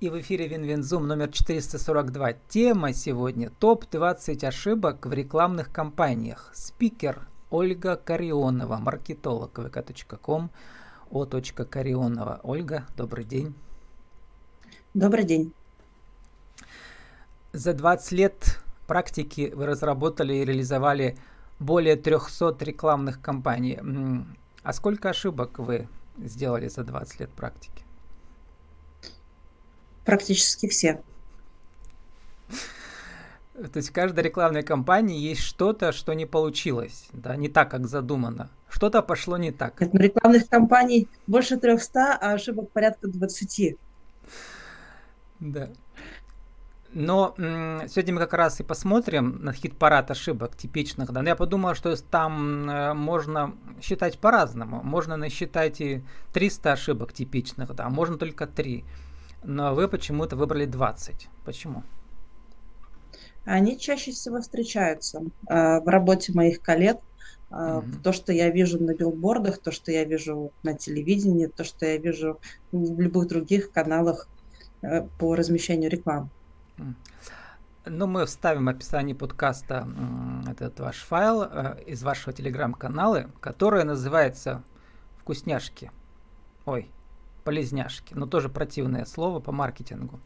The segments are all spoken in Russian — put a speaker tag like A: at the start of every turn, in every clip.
A: И в эфире WinWinZoom номер 442. Тема сегодня топ-20 ошибок в рекламных кампаниях. Спикер Ольга Корионова, маркетолог vk.com, o.korionova. Ольга, добрый день.
B: Добрый день.
A: За 20 лет практики вы разработали и реализовали более 300 рекламных кампаний. А сколько ошибок вы сделали за 20 лет практики?
B: Практически все.
A: То есть в каждой рекламной кампании есть что-то, что не получилось, да, не так, как задумано. Что-то пошло не так.
B: Нет, рекламных кампаний больше 300, а ошибок порядка 20.
A: Да. Но м- сегодня мы как раз и посмотрим на хит-парад ошибок типичных. Да. Но я подумал, что там э, можно считать по-разному. Можно насчитать и 300 ошибок типичных, да, а можно только 3 но вы почему-то выбрали 20. Почему?
B: Они чаще всего встречаются э, в работе моих коллег. Э, mm-hmm. То, что я вижу на билбордах, то, что я вижу на телевидении, то, что я вижу в любых других каналах э, по размещению рекламы.
A: Ну, мы вставим в описании подкаста этот ваш файл э, из вашего телеграм-канала, который называется «Вкусняшки». Ой, полезняшки, но тоже противное слово по маркетингу.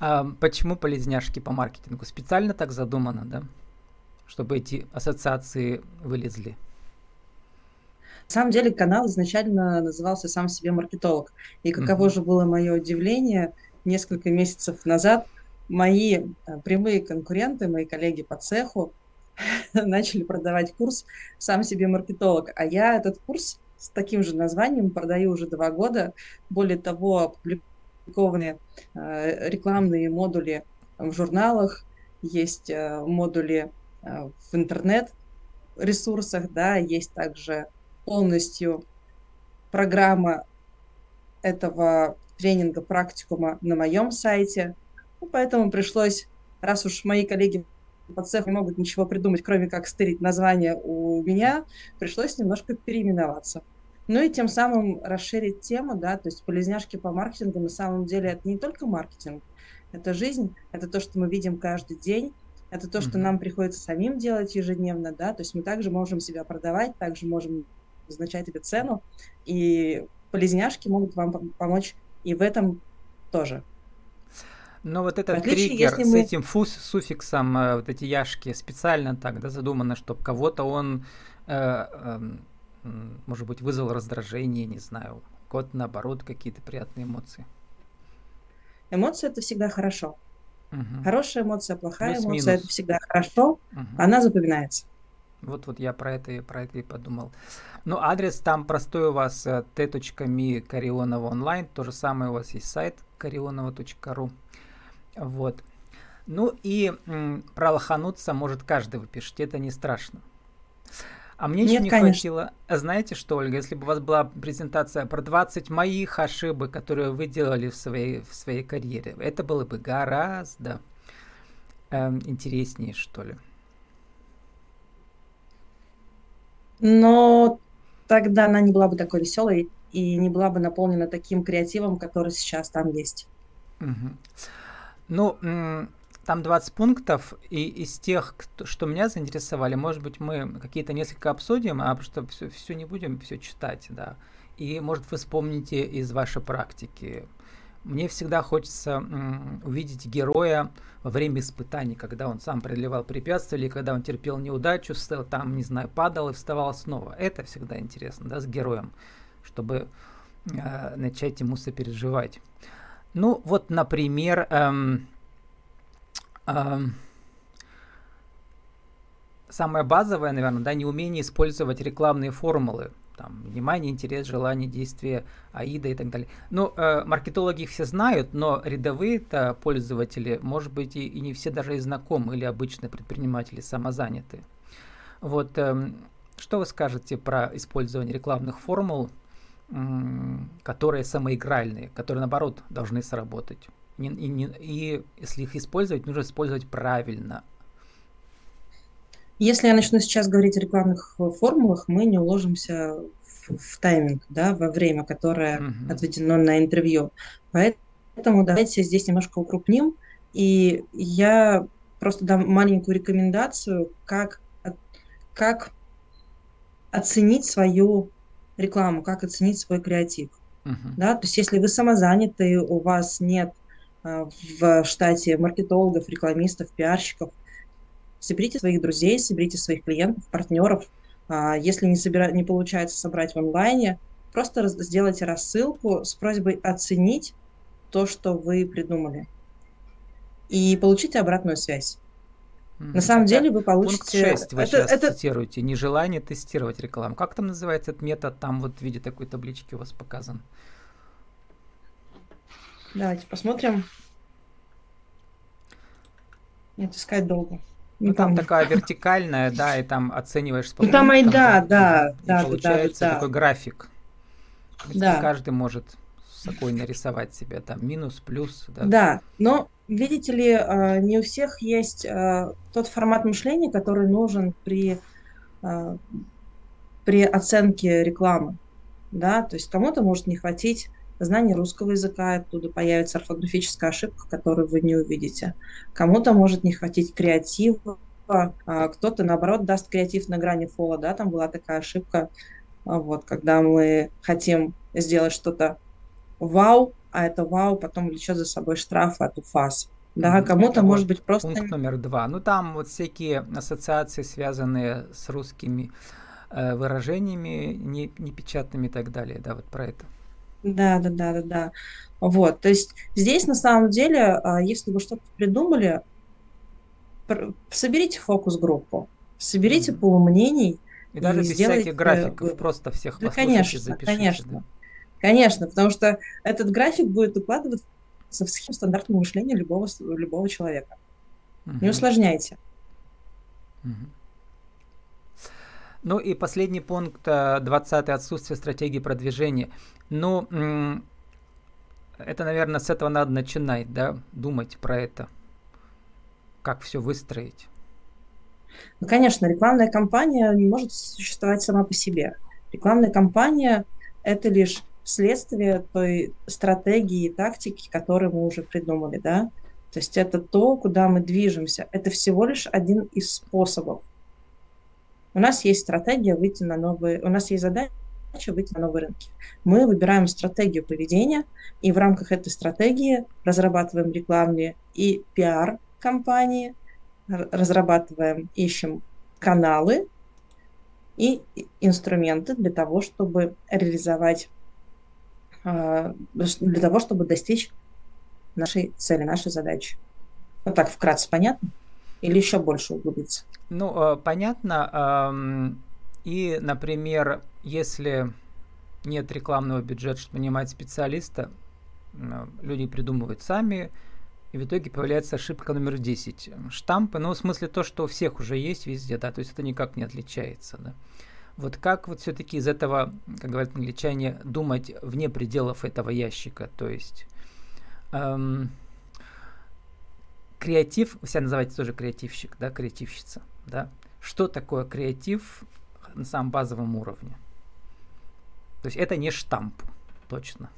A: А почему полезняшки по маркетингу? Специально так задумано, да? Чтобы эти ассоциации вылезли.
B: На самом деле канал изначально назывался сам себе маркетолог. И каково mm-hmm. же было мое удивление несколько месяцев назад, мои э, прямые конкуренты, мои коллеги по цеху начали продавать курс сам себе маркетолог. А я этот курс с таким же названием продаю уже два года. Более того, опубликованы э, рекламные модули в журналах, есть э, модули э, в интернет-ресурсах, да, есть также полностью программа этого тренинга, практикума на моем сайте. Ну, поэтому пришлось, раз уж мои коллеги по цеху не могут ничего придумать, кроме как стырить название у меня, пришлось немножко переименоваться. Ну и тем самым расширить тему, да, то есть полезняшки по маркетингу на самом деле это не только маркетинг, это жизнь, это то, что мы видим каждый день, это то, что нам приходится самим делать ежедневно, да, то есть мы также можем себя продавать, также можем назначать себе цену, и полезняшки могут вам помочь и в этом тоже.
A: Но вот этот отличие, триггер с мы... этим фус, суффиксом, э, вот эти яшки, специально так, да, задумано, чтобы кого-то он э, э, может быть, вызвал раздражение, не знаю, кот наоборот, какие-то приятные эмоции.
B: Эмоции это всегда хорошо. Угу. Хорошая эмоция, плохая Плюс эмоция это всегда хорошо, угу. она запоминается.
A: Вот, вот я про это, про это и подумал. Ну, адрес там простой у вас э, t.me Карионова онлайн. То же самое у вас есть сайт карионова.ру. Вот. Ну и м, про лохануться может каждый вы пишете, это не страшно. А мне еще не конечно. хватило. Знаете что, Ольга, если бы у вас была презентация про 20 моих ошибок, которые вы делали в своей, в своей карьере, это было бы гораздо э, интереснее, что ли.
B: Но тогда она не была бы такой веселой и не была бы наполнена таким креативом, который сейчас там есть.
A: Угу. Ну, там 20 пунктов, и из тех, что меня заинтересовали, может быть, мы какие-то несколько обсудим, а просто все, все не будем все читать, да. И, может, вы вспомните из вашей практики. Мне всегда хочется м, увидеть героя во время испытаний, когда он сам преодолевал препятствия, или когда он терпел неудачу, встал, там, не знаю, падал и вставал снова. Это всегда интересно, да, с героем, чтобы э, начать ему сопереживать. Ну, вот, например, эм, самое базовое, наверное, да, неумение использовать рекламные формулы. Там, внимание, интерес, желание, действие, аида и так далее. Ну, э, маркетологи их все знают, но рядовые-то пользователи, может быть, и, и не все даже и знакомы, или обычные предприниматели самозаняты. Вот, э, что вы скажете про использование рекламных формул, э, которые самоигральные, которые, наоборот, должны сработать? И, и, и если их использовать, нужно использовать правильно.
B: Если я начну сейчас говорить о рекламных э, формулах, мы не уложимся в, в тайминг, да, во время, которое угу. отведено на интервью. Поэтому давайте здесь немножко укрупним. И я просто дам маленькую рекомендацию, как, как оценить свою рекламу, как оценить свой креатив. Uh-huh. Да? То есть если вы самозаняты, у вас нет в штате маркетологов, рекламистов, пиарщиков, соберите своих друзей, соберите своих клиентов, партнеров. А, если не, собира... не получается собрать в онлайне, просто раз... сделайте рассылку с просьбой оценить то, что вы придумали. И получите обратную связь. На самом деле вы получите...
A: Пункт 6 вы это, сейчас это... цитируете. Нежелание тестировать рекламу. Как там называется этот метод? Там вот в виде такой таблички у вас показан.
B: Давайте посмотрим. Нет, искать долго.
A: Не ну, там такая вертикальная, да, и там оцениваешь
B: Ну, там и да, да,
A: и
B: да.
A: Получается
B: да, да,
A: такой график. Да. Каждый может такой нарисовать себе там минус, плюс.
B: Да, да но видите ли, а, не у всех есть а, тот формат мышления, который нужен при, а, при оценке рекламы. Да? То есть кому-то может не хватить знания русского языка, оттуда появится орфографическая ошибка, которую вы не увидите. Кому-то может не хватить креатива, кто-то, наоборот, даст креатив на грани фола, да, там была такая ошибка, вот, когда мы хотим сделать что-то вау, а это вау потом влечет за собой штраф от УФАС. Да, кому-то
A: это
B: может быть просто...
A: Пункт номер два. Ну, там вот всякие ассоциации, связанные с русскими э, выражениями, не, непечатными и так далее. Да, вот про это.
B: Да, да, да, да, да. Вот, то есть здесь на самом деле, а, если вы что-то придумали, соберите фокус-группу, соберите mm-hmm. полумнений.
A: И, и даже без всяких графиков, вы... просто всех
B: да, конечно, запишите. Конечно, да. конечно, потому что этот график будет укладываться в схему стандартного мышления любого, любого человека. Mm-hmm. Не усложняйте.
A: Mm-hmm. Ну и последний пункт, 20 отсутствие стратегии продвижения. Ну, это, наверное, с этого надо начинать, да, думать про это, как все выстроить.
B: Ну, конечно, рекламная кампания не может существовать сама по себе. Рекламная кампания – это лишь следствие той стратегии и тактики, которую мы уже придумали, да. То есть это то, куда мы движемся. Это всего лишь один из способов. У нас есть стратегия выйти на новые, у нас есть задача выйти на новые рынки. Мы выбираем стратегию поведения, и в рамках этой стратегии разрабатываем рекламные и пиар-компании, разрабатываем, ищем каналы и инструменты для того, чтобы реализовать, а, для того, чтобы достичь нашей цели, нашей задачи. Вот так вкратце понятно? Или еще больше углубиться?
A: Ну, э, понятно. И, например, если нет рекламного бюджета, чтобы нанимать специалиста, люди придумывают сами, и в итоге появляется ошибка номер 10. Штампы, ну, в смысле то, что у всех уже есть везде, да, то есть это никак не отличается, да. Вот как вот все-таки из этого, как говорят англичане, думать вне пределов этого ящика, то есть эм, креатив, вы себя называете тоже креативщик, да, креативщица, да. Что такое креатив на самом базовом уровне? То есть это не штамп, точно.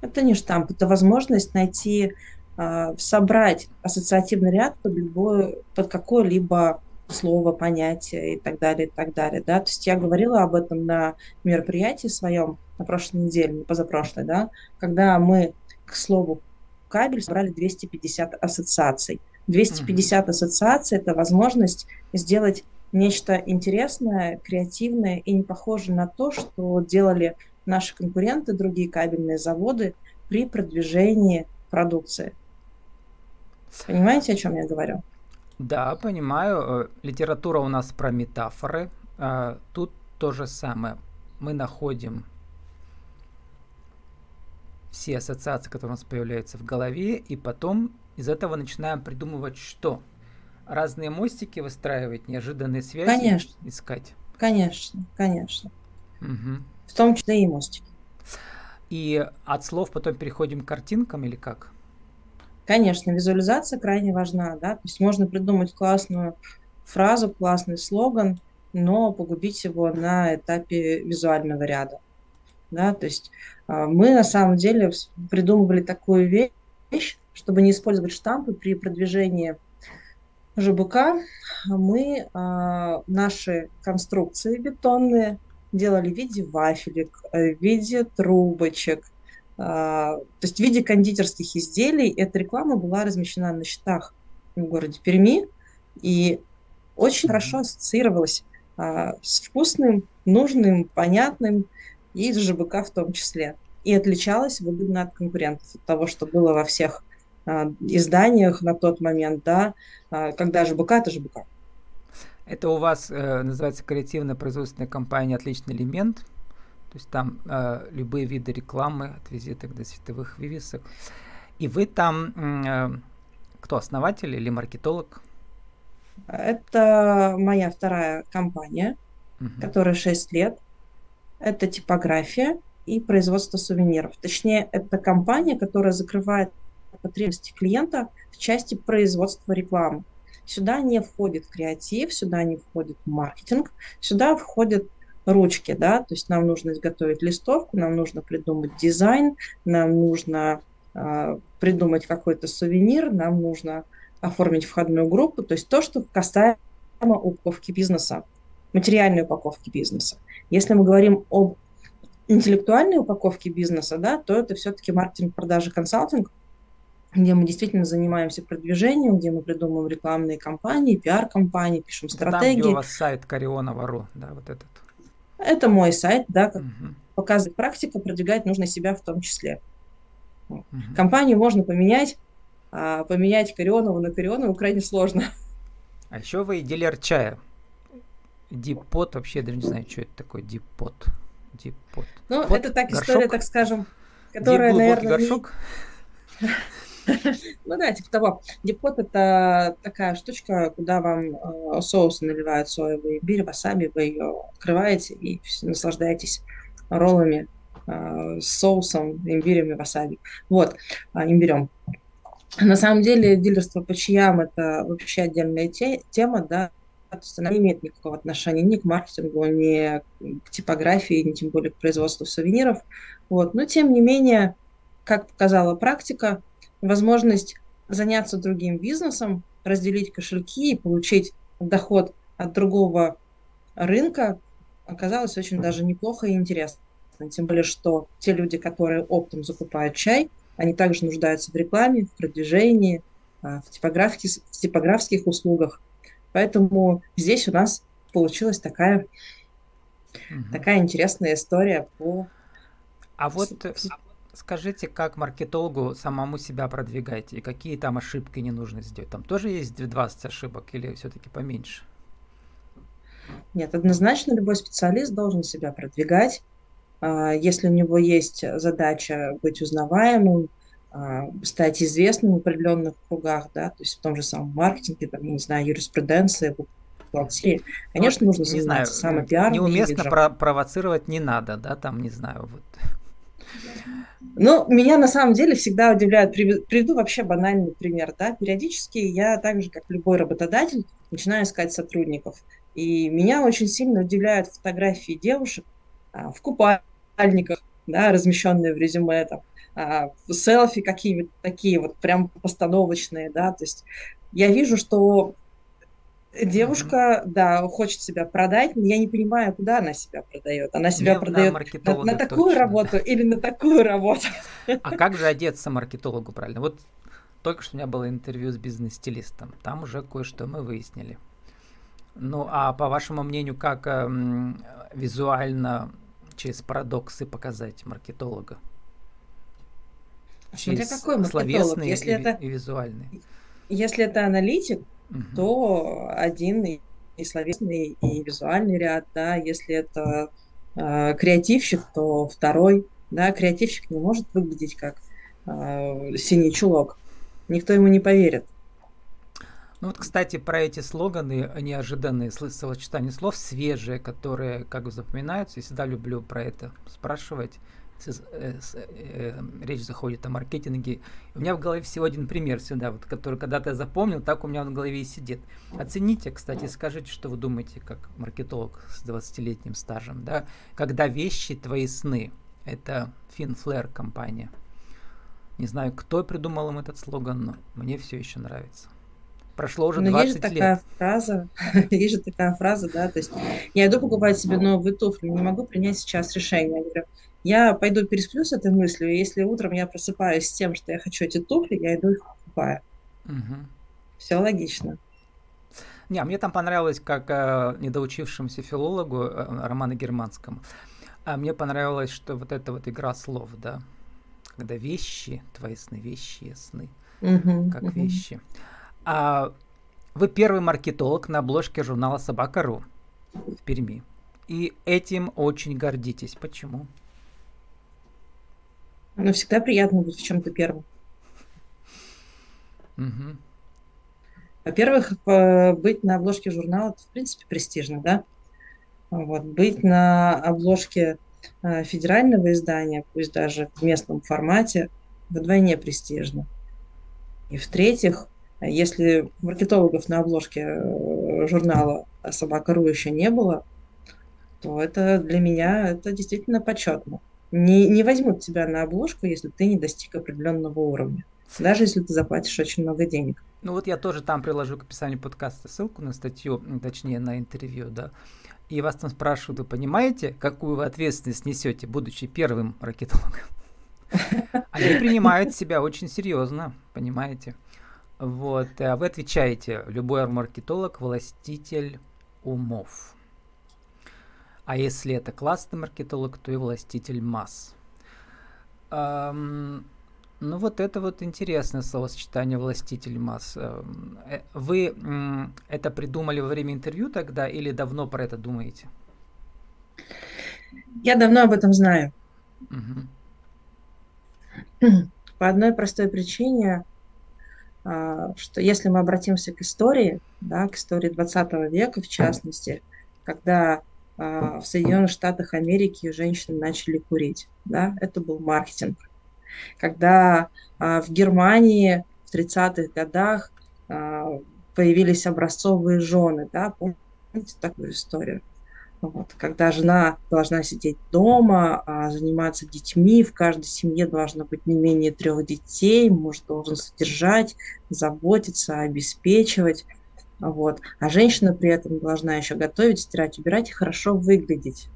B: Это не штамп, это возможность найти, э, собрать ассоциативный ряд под, любое, под какое-либо слово, понятие и так далее, и так далее. Да? То есть я говорила об этом на мероприятии своем на прошлой неделе, позапрошлой, да, когда мы к слову кабель собрали 250 ассоциаций. 250 mm-hmm. ассоциаций – это возможность сделать нечто интересное, креативное и не похожее на то, что делали наши конкуренты, другие кабельные заводы при продвижении продукции. Понимаете, о чем я говорю?
A: Да, понимаю. Э, литература у нас про метафоры. А, тут то же самое. Мы находим все ассоциации, которые у нас появляются в голове, и потом из этого начинаем придумывать что? Разные мостики выстраивать, неожиданные связи
B: конечно.
A: искать.
B: Конечно, конечно. Угу. В том числе и мостики.
A: И от слов потом переходим к картинкам или как?
B: Конечно, визуализация крайне важна, да, то есть можно придумать классную фразу, классный слоган, но погубить его на этапе визуального ряда, да, то есть а, мы на самом деле придумывали такую вещь, чтобы не использовать штампы при продвижении ЖБК, мы а, наши конструкции бетонные делали в виде вафелек, э, в виде трубочек, а, то есть в виде кондитерских изделий. Эта реклама была размещена на счетах в городе Перми и очень хорошо ассоциировалась с вкусным, нужным, понятным и с ЖБК в том числе. И отличалась выгодно от конкурентов, от того, что было во всех а, изданиях на тот момент, да, а, когда ЖБК, это ЖБК.
A: Это у вас э, называется креативно-производственная компания «Отличный элемент», то есть там э, любые виды рекламы, от визиток до световых вывесок. И вы там э, кто, основатель или маркетолог?
B: Это моя вторая компания, угу. которая 6 лет. Это типография и производство сувениров. Точнее, это компания, которая закрывает потребности клиента в части производства рекламы. Сюда не входит креатив, сюда не входит маркетинг, сюда входят ручки, да, то есть нам нужно изготовить листовку, нам нужно придумать дизайн, нам нужно э, придумать какой-то сувенир, нам нужно оформить входную группу, то есть то, что касаемо упаковки бизнеса, материальной упаковки бизнеса. Если мы говорим об интеллектуальной упаковке бизнеса, да, то это все-таки маркетинг, продажи, консалтинг, где мы действительно занимаемся продвижением, где мы придумываем рекламные кампании, пиар-компании, пишем стратегии. Там, где
A: у вас сайт Карионова.ру, да, вот этот.
B: Это мой сайт, да, как угу. показывает практика, продвигать нужно себя в том числе. Угу. Компанию можно поменять, а поменять Карионову на Карионову крайне сложно.
A: А еще вы дилер чая. Дипот, вообще я даже не знаю, что это такое дипот.
B: Дипот. Ну, Pot, это так горшок? история, так скажем, которая, Дип наверное... горшок? Ну да, типа того. Дипот это такая штучка, куда вам э, соусы наливают соевый имбирь, васаби, вы ее открываете и наслаждаетесь роллами э, с соусом, имбирем и васаби. Вот, э, имбирем. На самом деле дилерство по чаям это вообще отдельная те, тема, да, она не имеет никакого отношения ни к маркетингу, ни к типографии, ни тем более к производству сувениров. Вот. Но тем не менее, как показала практика, возможность заняться другим бизнесом, разделить кошельки и получить доход от другого рынка оказалось очень даже неплохо и интересно. Тем более, что те люди, которые оптом закупают чай, они также нуждаются в рекламе, в продвижении, а, в, типографских, в типографских услугах. Поэтому здесь у нас получилась такая, угу. такая интересная история по...
A: А вот скажите, как маркетологу самому себя продвигать и какие там ошибки не нужно сделать? Там тоже есть 20 ошибок или все-таки поменьше?
B: Нет, однозначно любой специалист должен себя продвигать. А, если у него есть задача быть узнаваемым, стать известным в определенных кругах, да, то есть в том же самом маркетинге, там, я не знаю, юриспруденции, бухгалтерии, конечно, нужно не знаю, самопиаром.
A: Неуместно про провоцировать не надо, да, там, не знаю, вот.
B: Ну, меня на самом деле всегда удивляет, приведу вообще банальный пример, да, периодически я так же, как любой работодатель, начинаю искать сотрудников, и меня очень сильно удивляют фотографии девушек а, в купальниках, да, размещенные в резюме, там, а, селфи какие-то такие вот прям постановочные, да, то есть я вижу, что Девушка, mm-hmm. да, хочет себя продать, но я не понимаю, куда она себя продает. Она себя Мне продает на, на такую точно. работу или на такую работу.
A: А как же одеться маркетологу правильно? Вот только что у меня было интервью с бизнес-стилистом. Там уже кое-что мы выяснили. Ну, а по вашему мнению, как эм, визуально через парадоксы показать маркетолога?
B: Через какой маркетолог? Если и, это, и визуальный. Если это аналитик, угу. то один и, и словесный, и визуальный ряд, да, если это э, креативщик, то второй, да, креативщик не может выглядеть как э, синий чулок, никто ему не поверит.
A: Ну вот, кстати, про эти слоганы, неожиданные словосочетания слов, свежие, которые как бы запоминаются, я всегда люблю про это спрашивать. Э, э, речь заходит о маркетинге. У меня в голове всего один пример всегда, вот, который когда-то я запомнил, так у меня в голове и сидит. Оцените, кстати, скажите, что вы думаете, как маркетолог с 20-летним стажем, да, когда вещи твои сны, это FinFlare компания. Не знаю, кто придумал им этот слоган, но мне все еще нравится. Прошло уже
B: Но
A: 20
B: есть же такая
A: лет.
B: фраза, есть же такая фраза, да, то есть я иду покупать себе новые туфли, не могу принять сейчас решение. Я говорю, я пойду пересплю с этой мыслью, и если утром я просыпаюсь с тем, что я хочу эти туфли, я иду их покупаю.
A: Мгм.
B: Все логично.
A: Не, а мне там понравилось, как э, недоучившемуся филологу э, Роману Германскому, а мне понравилось, что вот эта вот игра слов, да, когда вещи, твои сны, вещи, сны,
B: Мгм,
A: как
B: мгм.
A: вещи. А вы первый маркетолог на обложке журнала Собака.ру в Перми. И этим очень гордитесь. Почему?
B: Но всегда приятно быть в чем-то первым.
A: Мгм.
B: Во-первых, э, быть на обложке журнала, это, в принципе, престижно, да? Вот. Быть на обложке э, федерального издания, пусть даже в местном формате, вдвойне престижно. И в-третьих, если маркетологов на обложке э, журнала «Собака.ру» еще не было, то это для меня это действительно почетно. Не, не возьмут тебя на обложку, если ты не достиг определенного уровня. Даже если ты заплатишь очень много денег.
A: Ну вот я тоже там приложу к описанию подкаста ссылку на статью, точнее на интервью, да. И вас там спрашивают, вы понимаете, какую вы ответственность несете, будучи первым ракетологом? Они принимают себя очень серьезно, понимаете? Вот, а вы отвечаете, любой маркетолог – властитель умов. А если это классный маркетолог, то и властитель масс. Ам, ну вот это вот интересное словосочетание «властитель масс». Эм, э, Вы это придумали во время интервью тогда или давно про это думаете?
B: Я давно об этом знаю.
A: Мгм.
B: По одной простой причине, что если мы обратимся к истории, да, к истории 20 века в частности, когда а, в Соединенных Штатах Америки женщины начали курить, да, это был маркетинг. Когда а, в Германии в 30-х годах а, появились образцовые жены, да, помните такую историю? Вот, когда жена должна сидеть дома, а, заниматься детьми, в каждой семье должно быть не менее трех детей, муж должен содержать, заботиться, обеспечивать. Вот. А женщина при этом должна еще готовить, стирать, убирать и хорошо выглядеть.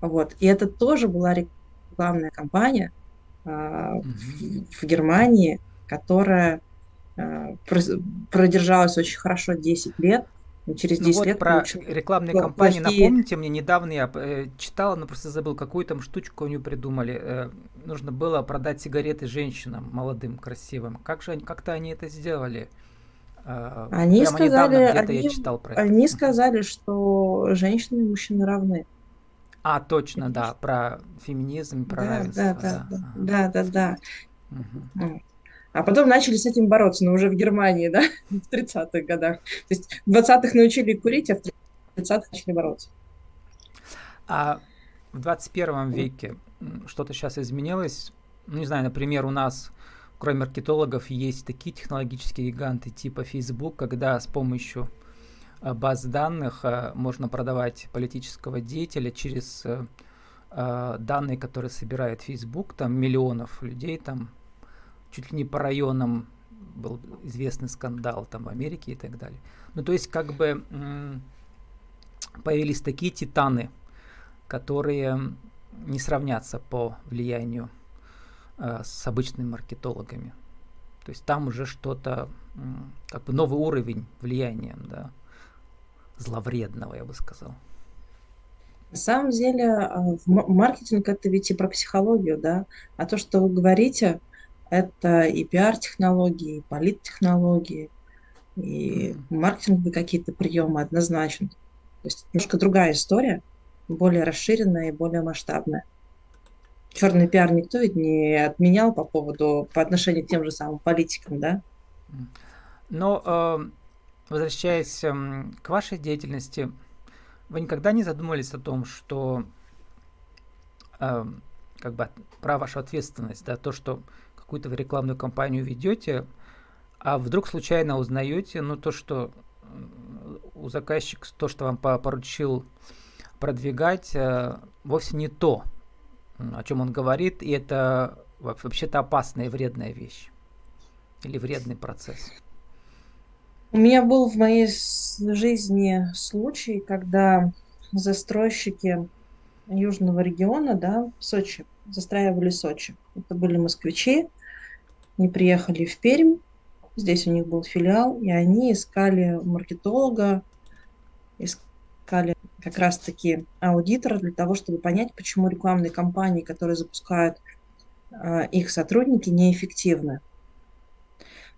B: Вот. И это тоже была рекламная кампания а,
A: Мгм.
B: в, в Германии, которая прос- продержалась очень хорошо 10 лет. Через
A: Ну
B: 10
A: вот
B: лет
A: про
B: очень
A: рекламные
B: пла-
A: кампании
B: плохие
A: напомните мне, недавно я э, читал, но просто забыл, какую там штучку они придумали. Э, нужно было продать сигареты женщинам, молодым, красивым. Как же они, как-то они это сделали? Э,
B: Они сказали,
A: где-то я
B: они,
A: читал про это.
B: они сказали, что женщины и мужчины равны.
A: А, точно,
B: Это
A: да, про феминизм, про
B: Да, да,
A: равенство,
B: да,
A: да.
B: да,
A: ага.
B: да, да, да.
A: Мгм.
B: А потом начали с этим бороться, но уже в Германии, да, в 30-х годах. То есть в 20-х научили курить, а в 30-х начали бороться.
A: А в 21 веке что-то сейчас изменилось? Ну, не знаю, например, у нас, кроме маркетологов, есть такие технологические гиганты типа Facebook, когда с помощью э, баз данных э, можно продавать политического деятеля через э, э, данные, которые собирает Facebook, там миллионов людей, там чуть ли не по районам был известный скандал там в Америке и так далее. Ну, то есть, как бы появились такие титаны, которые не сравнятся по влиянию э, с обычными маркетологами. То есть там уже что-то, как бы новый уровень влияния, да, зловредного, я бы сказал.
B: На самом деле м- маркетинг это ведь и про психологию, да. А то, что вы говорите, это и пиар-технологии, и политтехнологии, и маркетинговые какие-то приемы однозначно. То есть немножко другая история, более расширенная и более масштабная. Черный пиар никто ведь не отменял по поводу, по отношению к тем же самым политикам, да?
A: Но э, возвращаясь эм, к вашей деятельности, вы никогда не задумывались о том, что эм, как бы про вашу ответственность, да, то, что какую-то рекламную кампанию ведете, а вдруг случайно узнаете, ну, то, что м, у заказчика то, что вам по- поручил продвигать, э, вовсе не то, о чем он говорит, и это вообще-то опасная и вредная вещь? Или вредный процесс?
B: У меня был в моей жизни случай, когда застройщики южного региона, да, Сочи, застраивали Сочи. Это были москвичи, они приехали в Пермь, здесь у них был филиал, и они искали маркетолога, искали как раз-таки аудитора для того, чтобы понять, почему рекламные кампании, которые запускают э, их сотрудники, неэффективны.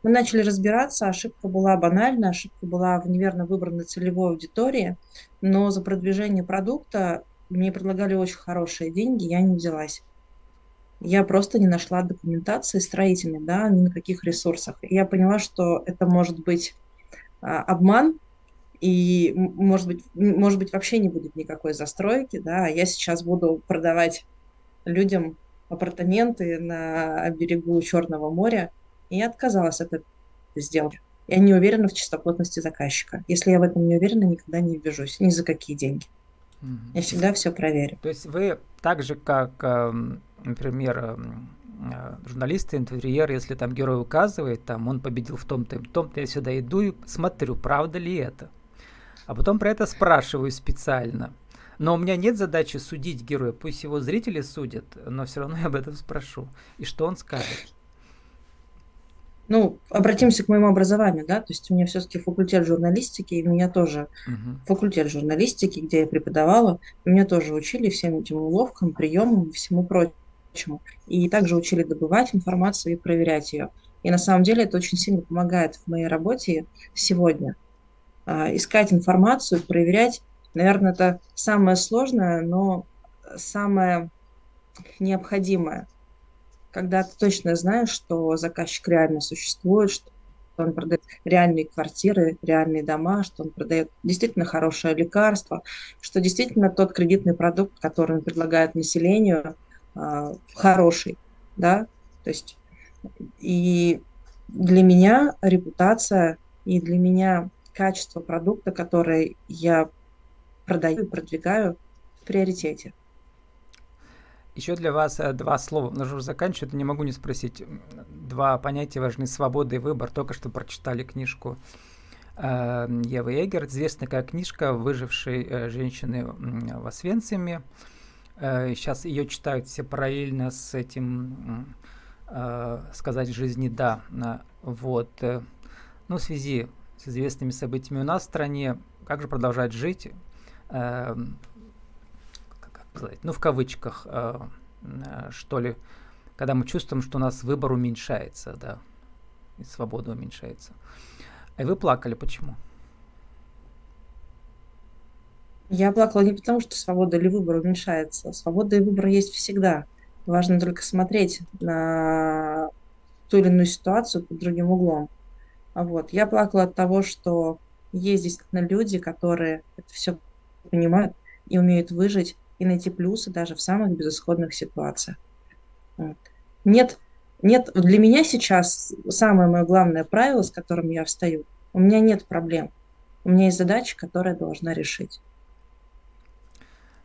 B: Мы начали разбираться, ошибка была банальна, ошибка была в неверно выбранной целевой аудитории, но за продвижение продукта мне предлагали очень хорошие деньги, я не взялась. Я просто не нашла документации строительной, да, ни на каких ресурсах. И я поняла, что это может быть а, обман, и, может быть, может быть, вообще не будет никакой застройки, да, а я сейчас буду продавать людям апартаменты на берегу Черного моря, и я отказалась от этой сделки. Я не уверена в чистоплотности заказчика. Если я в этом не уверена, никогда не ввяжусь, ни за какие деньги. Я всегда все проверю.
A: То есть вы так же, как, эм, например, эм, э, журналисты, интервьюер, если там герой указывает, там он победил в том-то и том-то, я сюда иду и смотрю, правда ли это. А потом про это спрашиваю специально. Но у меня нет задачи судить героя, пусть его зрители судят, но все равно я об этом спрошу. И что он скажет?
B: Ну, обратимся к моему образованию, да, то есть у меня все-таки факультет журналистики, и у меня тоже uh-huh. факультет журналистики, где я преподавала, меня тоже учили всем этим уловкам, приемам, всему прочему. И также учили добывать информацию и проверять ее. И на самом деле это очень сильно помогает в моей работе сегодня. А, искать информацию, проверять, наверное, это самое сложное, но самое необходимое. Когда ты точно знаешь, что заказчик реально существует, что он продает реальные квартиры, реальные дома, что он продает действительно хорошее лекарство, что действительно тот кредитный продукт, который он предлагает населению, хороший, да, то есть и для меня репутация и для меня качество продукта, который я продаю и продвигаю в приоритете.
A: Еще для вас э, два слова. Нужно уже заканчивать, не могу не спросить. Два понятия важны. Свобода и выбор. Только что прочитали книжку э, Евы Эгер. Известная как книжка выжившей э, женщины в Освенциме. Сейчас ее читают все параллельно с этим сказать жизни да. Вот. Ну, в связи с известными событиями у нас в стране, как же продолжать жить, э, как сказать, ну в кавычках, э, э, что ли, когда мы чувствуем, что у нас выбор уменьшается, да, и свобода уменьшается. И вы плакали, почему?
B: Я плакала не потому, что свобода или выбор уменьшается. Свобода и выбор есть всегда. Важно только смотреть на ту или иную ситуацию под другим углом. Вот. Я плакала от того, что есть действительно люди, которые это все понимают и умеют выжить и найти плюсы даже в самых безысходных ситуациях. Вот. Нет, нет, для меня сейчас самое мое главное правило, с которым я встаю, у меня нет проблем. У меня есть задача, которую я должна решить.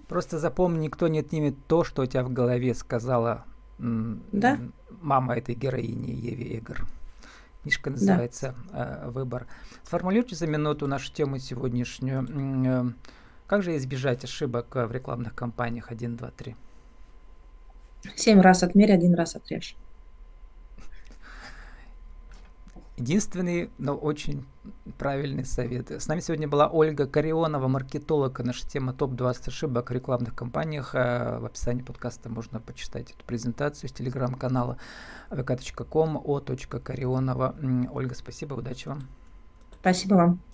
A: Просто запомни, никто не отнимет то, что у тебя в голове сказала да? мама этой героини Еви Эгор. Книжка называется да. Э, «Выбор». Сформулируйте за минуту нашу тему сегодняшнюю. Э, как же избежать ошибок в рекламных кампаниях 1, 2, 3?
B: Семь раз отмерь, один раз отрежь.
A: Единственный, но очень правильный совет. С нами сегодня была Ольга Карионова, маркетолог. Наша тема топ-20 ошибок в рекламных кампаниях. Э, в описании подкаста можно почитать эту презентацию с телеграм-канала vk.com о.карионова. Ольга, спасибо, удачи вам.
B: Спасибо вам.